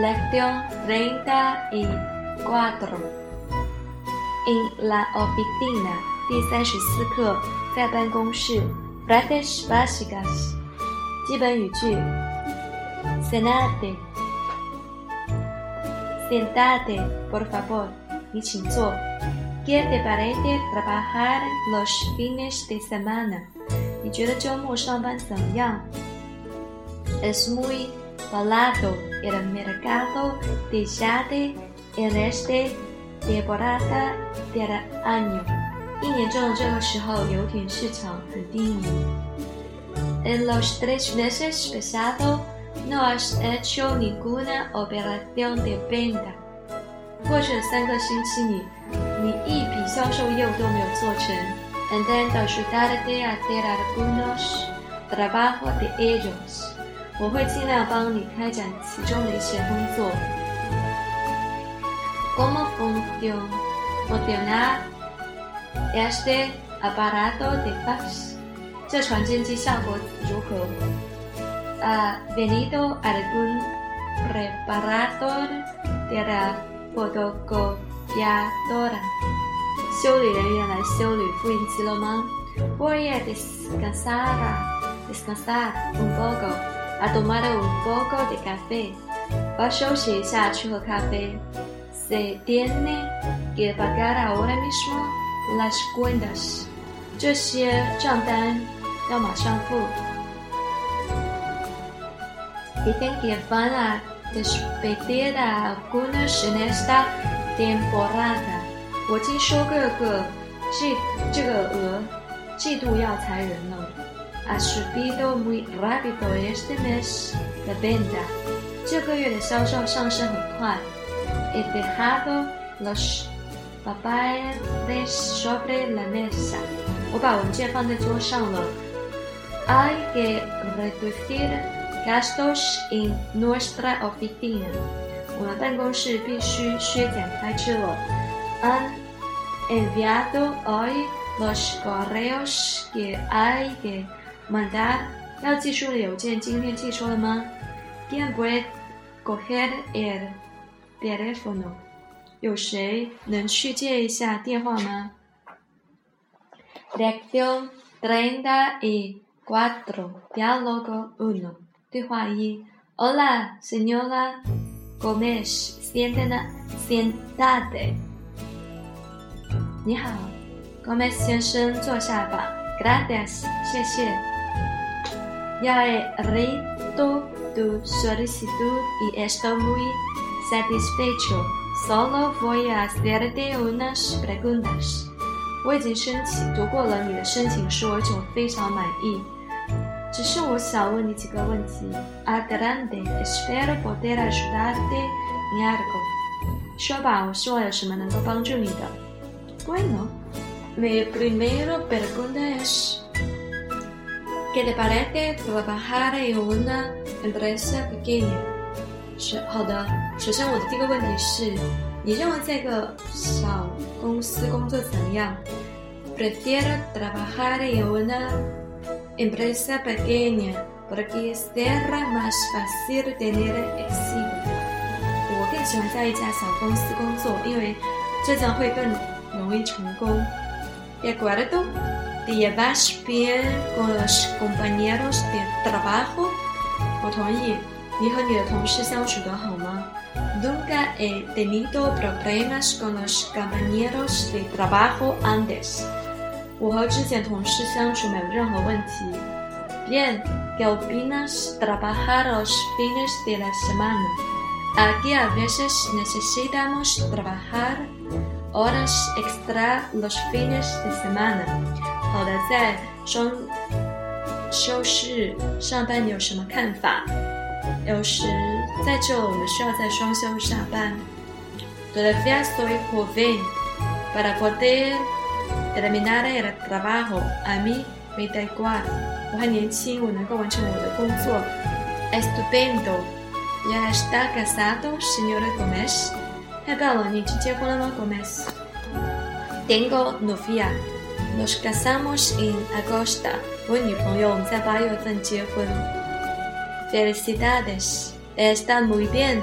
Lección 30 y 4. En la oficina, dice el Sr. Club, que aban con Shiu. Brates, básicas, sigue en YouTube. Cenate. Sentate, por favor, y chinzo. ¿Qué te parece trabajar los fines de semana? Y yo le doy un champán, ya. Es muy... Palato el mercado de Jade en este temporada de año. En los tres meses pasados no has hecho ninguna operación de venta. venta。过去的三个星期里，你一笔销售业务都没有做成。En intento ayudarte a hacer algunos trabajos de ellos。我会尽量帮你开展其中的一些工作。这传真机效果如何？修理人员来修理复印机了吗？我也是，干啥 n 干 o 工 o a tomado un vago de café. Pa descansar, ir a t a café. Se tiene que pagar ahora mismo las cuentas. 这些账单要马上付。Creo que van a despertar algunos en esta temporada. 我听说过过，这这个鹅，嫉妒要裁人了。ha subido muy rápido este mes la venta. He dejado los papeles sobre la mesa. Hay que reducir gastos en nuestra oficina. Han enviado hoy los correos que hay que Manda，要寄出的邮件今天寄出了吗？¿Puedes, go ahead y teléfono? 有谁能去接一下电话吗？¿De qué son r e i n t a y cuatro diálogo uno? 对话一：Hola, señora Gómez, sienten, sientate. 你好 g o m e z 先生，坐下吧。Gracias，谢谢。Ya he reto tu solicitud y estoy muy satisfecho. Solo voy a hacerte unas preguntas. 我已经申请读过了你的申请书，而且我非常满意。只是我想问你几个问题。Adelante, espero poder ayudarte en algo. mi primera pregunta es 是好的，首先我的第一个问题是，你认为在个小公司工作怎么样？Prefero trabajar en una empresa pequeña para que esté más fácil de n e r e x simple。我更喜欢在一家小公司工作，因为这将会更容易成功。¿Qué h a o te llevas bien con los compañeros de trabajo? Nunca he tenido problemas con los compañeros de trabajo antes. Bien, ¿qué opinas trabajar los fines de la semana? Aquí a veces necesitamos trabajar horas extra los fines de semana. 好的，在双休室上班，你有什么看法？有时在这，我们需要在双休室上班。No voy a hacer el trabajo para poder terminar el trabajo. A mí me da igual。我还年轻，我能够完成我的工作。Es t u e n d o ¿Ya has casado, señor Gomez? z 太棒了，你 d o ¿ni te Gomez? Tengo novia. Nos casamos en agosto. Pues felicidades. Está muy bien.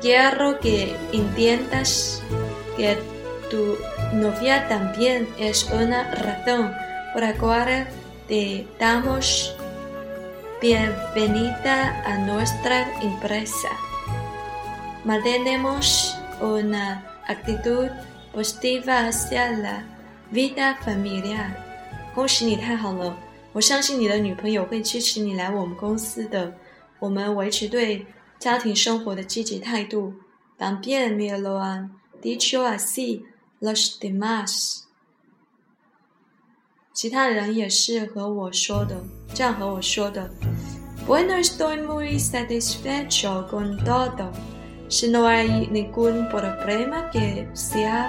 Quiero que entiendas que tu novia también es una razón por la cual te damos bienvenida a nuestra empresa. Mantenemos una actitud positiva hacia la vida familia，恭喜你，太好了！我相信你的女朋友会支持你来我们公司的。我们维持对家庭生活的积极态度。también me lo han dicho a sí los demás。其他人也是和我说的，这样和我说的。buenos t o a s muy s a t i s f a c h o r con todo, si no hay ningún problema que sea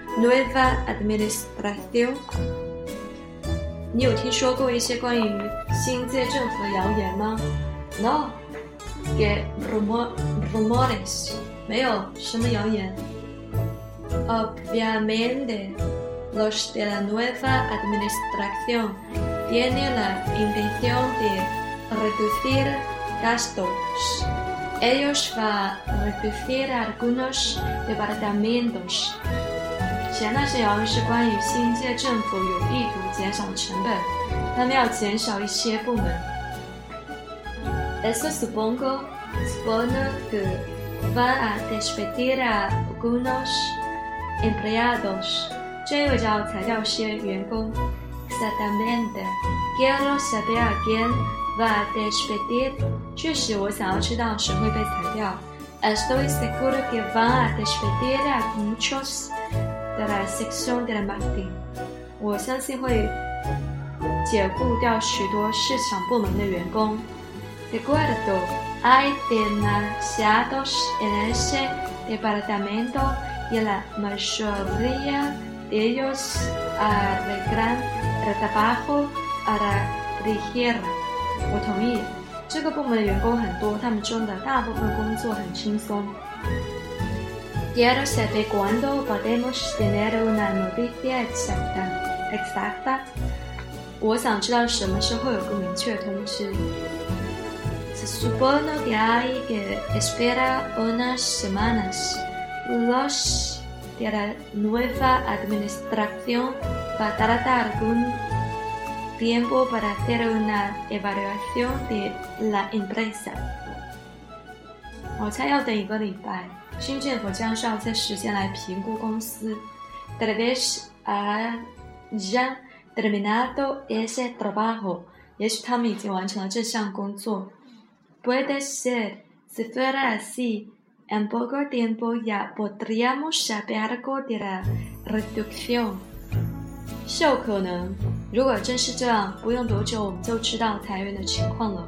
nueva administración. No que rumor rumores Obviamente, los de la nueva administración tienen la intención de reducir gastos. Ellos van a reducir algunos departamentos 前那些谣言是关于新界政府有意图减少成本，他们要减少一些部门。Esto supongo, supongo que van a despedir a algunos empleados，这意味着裁掉些员工。s a t a r e m o s quiero saber bien va a despedir，确实我想要知道谁会被裁掉。Estoy seguro que v a a despedir a muchos。我相信会解雇掉许多市场部门的员工。De acuerdo, hay t e n a s i a d o s en ese departamento y la mayoría de ellos a e gran el trabajo a la liga。我同意，这个部门的员工很多，他们中的大部分工作很轻松。Quiero saber cuándo podemos tener una noticia exacta. Exacta. Se supone que hay que esperar unas semanas. Los de la nueva administración va a algún tiempo para hacer una evaluación de la empresa. 新政府将要些时间来评估公司。也许他们已经完成了这项工作。是有可能。如果真是这样，不用多久我们就知道裁员的情况了。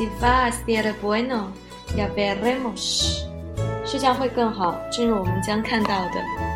Si va, si el bueno, ya veremos。视像会更好，正如我们将看到的。